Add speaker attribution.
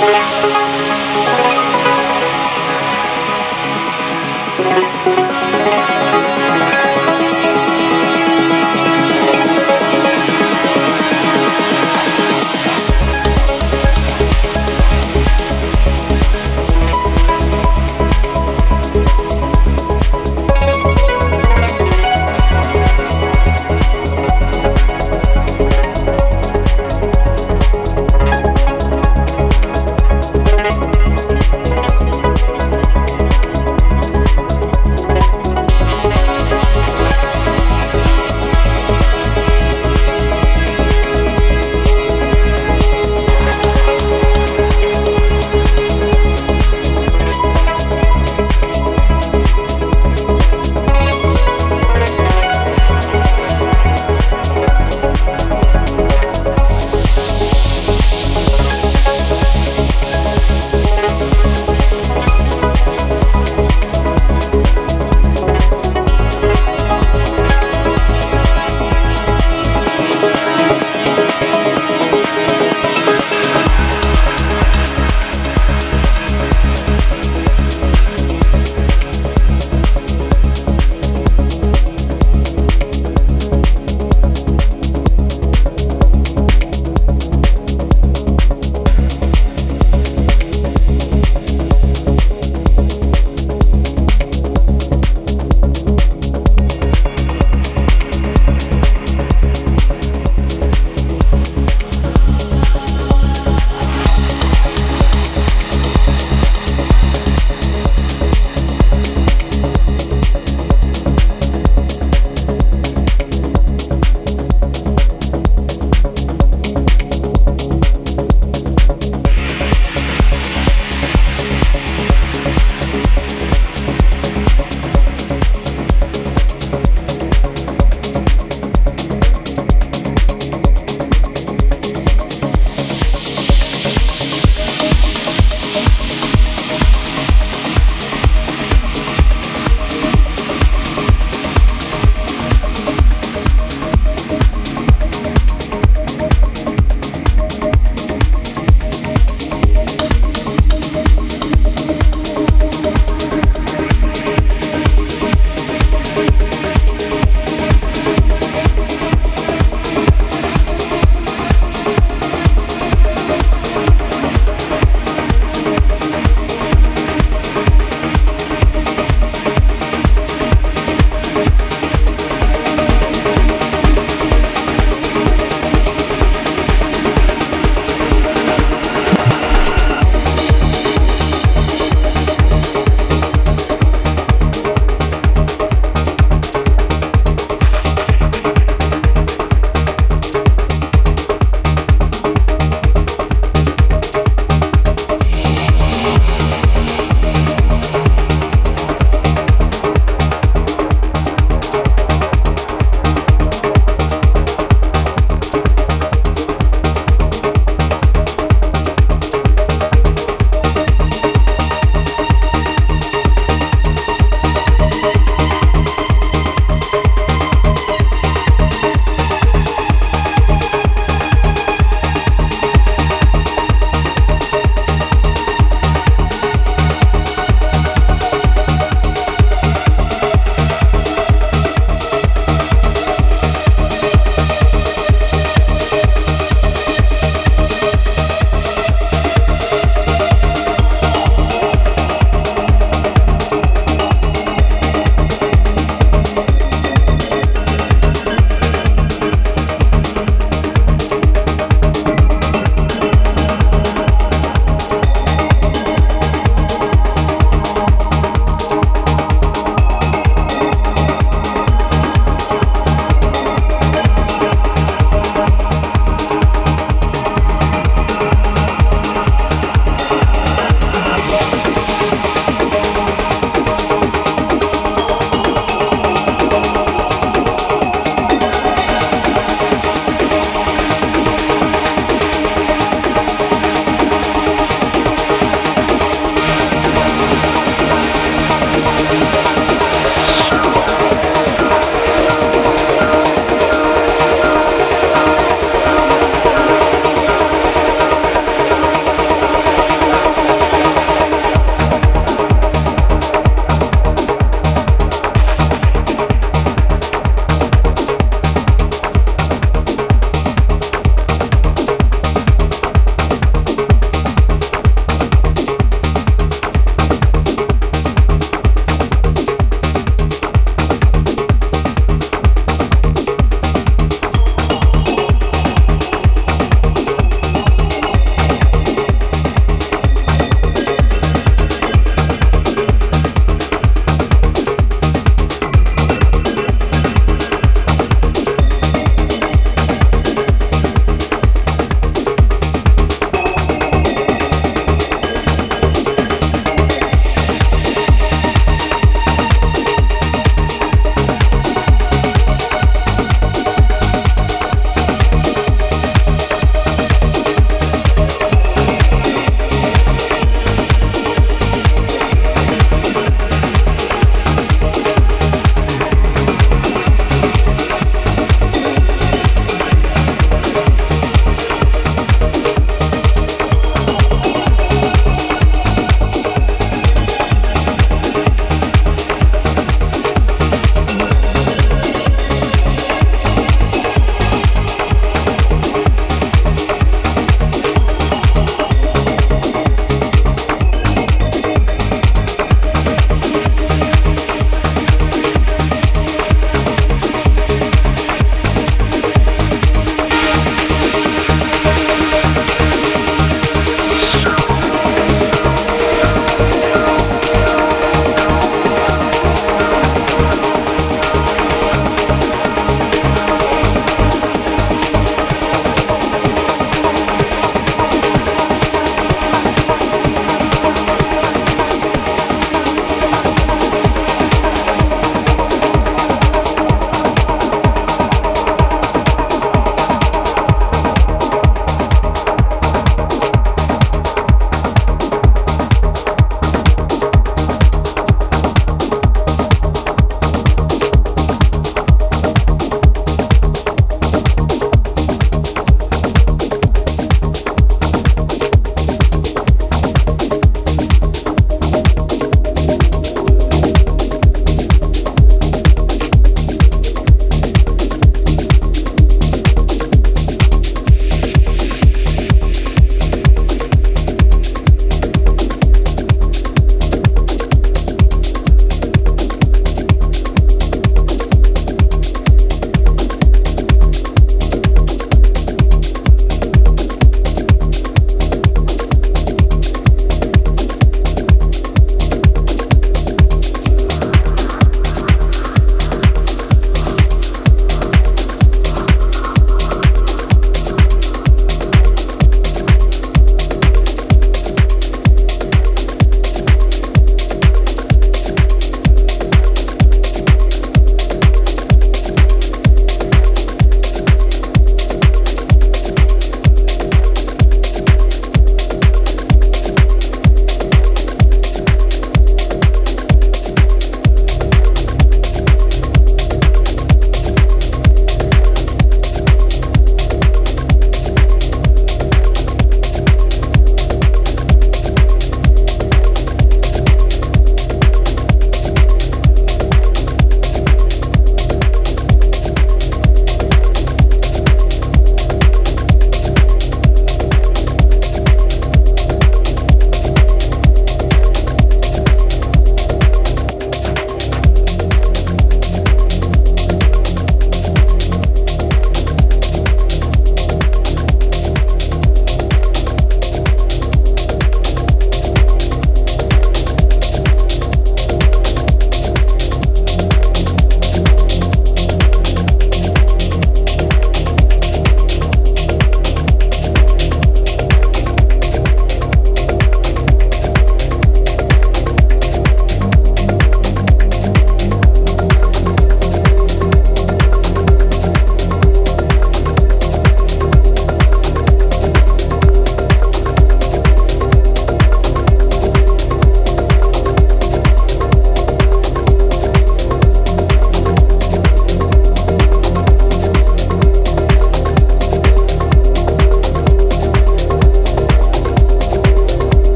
Speaker 1: Música